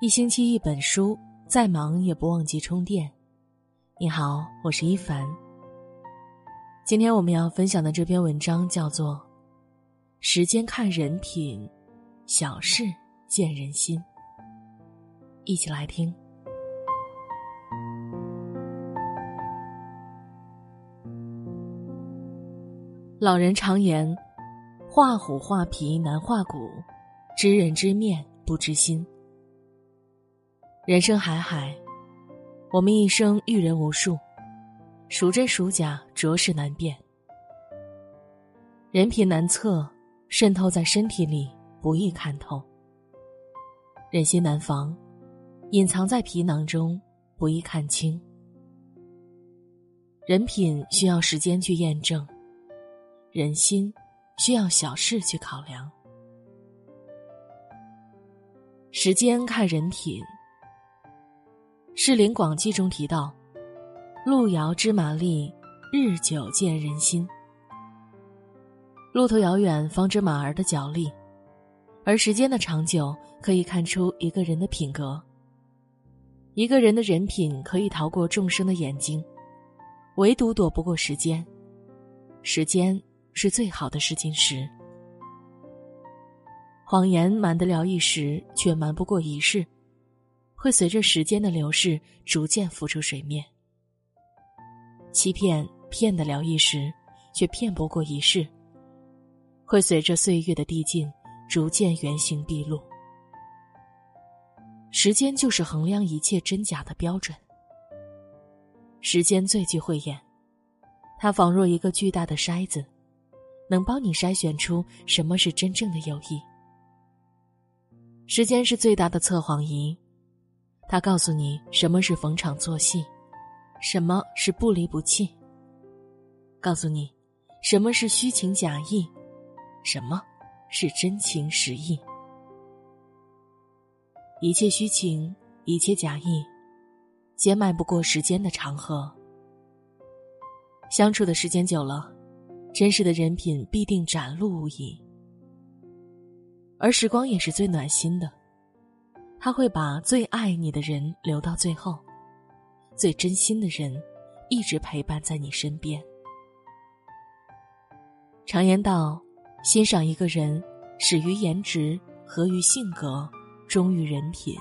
一星期一本书，再忙也不忘记充电。你好，我是一凡。今天我们要分享的这篇文章叫做《时间看人品，小事见人心》。一起来听。老人常言：“画虎画皮难画骨，知人知面不知心。”人生海海，我们一生遇人无数，孰真孰假，着实难辨。人品难测，渗透在身体里，不易看透。人心难防，隐藏在皮囊中，不易看清。人品需要时间去验证，人心需要小事去考量。时间看人品。《世林广记》中提到：“路遥知马力，日久见人心。”路途遥远，方知马儿的脚力；而时间的长久，可以看出一个人的品格。一个人的人品可以逃过众生的眼睛，唯独躲不过时间。时间是最好的试金石。谎言瞒得了一时，却瞒不过一世。会随着时间的流逝逐渐浮出水面。欺骗骗得了一时，却骗不过一世。会随着岁月的递进，逐渐原形毕露。时间就是衡量一切真假的标准。时间最具慧眼，它仿若一个巨大的筛子，能帮你筛选出什么是真正的友谊。时间是最大的测谎仪。他告诉你什么是逢场作戏，什么是不离不弃。告诉你，什么是虚情假意，什么是真情实意。一切虚情，一切假意，皆迈不过时间的长河。相处的时间久了，真实的人品必定展露无遗。而时光也是最暖心的。他会把最爱你的人留到最后，最真心的人一直陪伴在你身边。常言道：“欣赏一个人，始于颜值，合于性格，忠于人品。”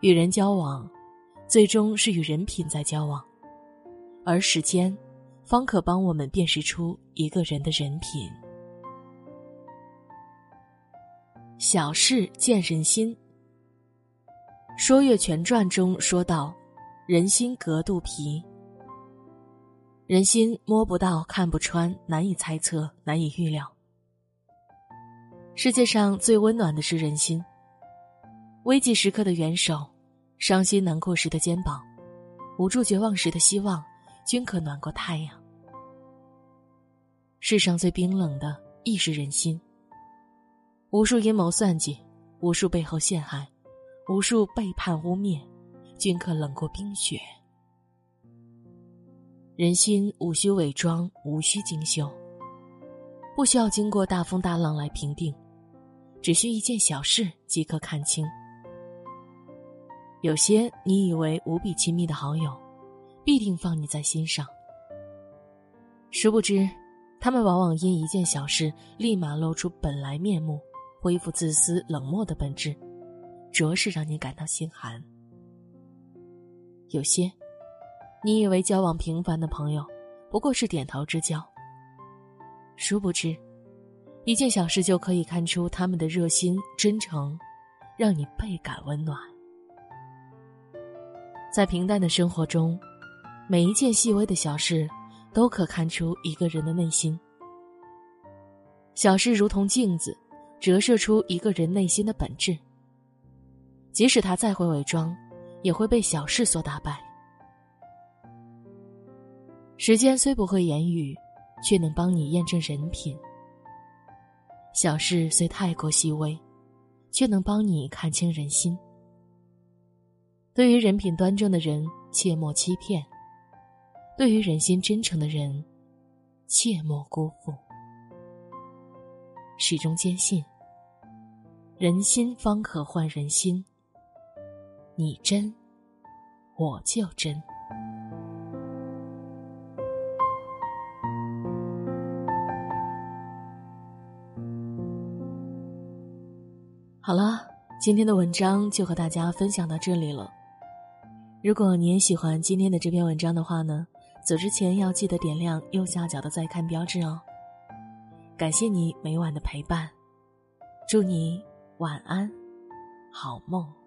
与人交往，最终是与人品在交往，而时间，方可帮我们辨识出一个人的人品。小事见人心，《说岳全传》中说道：“人心隔肚皮。人心摸不到、看不穿，难以猜测，难以预料。世界上最温暖的是人心。危急时刻的援手，伤心难过时的肩膀，无助绝望时的希望，均可暖过太阳。世上最冰冷的亦是人心。”无数阴谋算计，无数背后陷害，无数背叛污蔑，均可冷过冰雪。人心无需伪装，无需精修，不需要经过大风大浪来评定，只需一件小事即可看清。有些你以为无比亲密的好友，必定放你在心上，殊不知，他们往往因一件小事，立马露出本来面目。恢复自私冷漠的本质，着实让你感到心寒。有些，你以为交往平凡的朋友，不过是点头之交。殊不知，一件小事就可以看出他们的热心真诚，让你倍感温暖。在平淡的生活中，每一件细微的小事，都可看出一个人的内心。小事如同镜子。折射出一个人内心的本质。即使他再会伪装，也会被小事所打败。时间虽不会言语，却能帮你验证人品。小事虽太过细微，却能帮你看清人心。对于人品端正的人，切莫欺骗；对于人心真诚的人，切莫辜负。始终坚信。人心方可换人心。你真，我就真。好了，今天的文章就和大家分享到这里了。如果你也喜欢今天的这篇文章的话呢，走之前要记得点亮右下角的再看标志哦。感谢你每晚的陪伴，祝你晚安，好梦。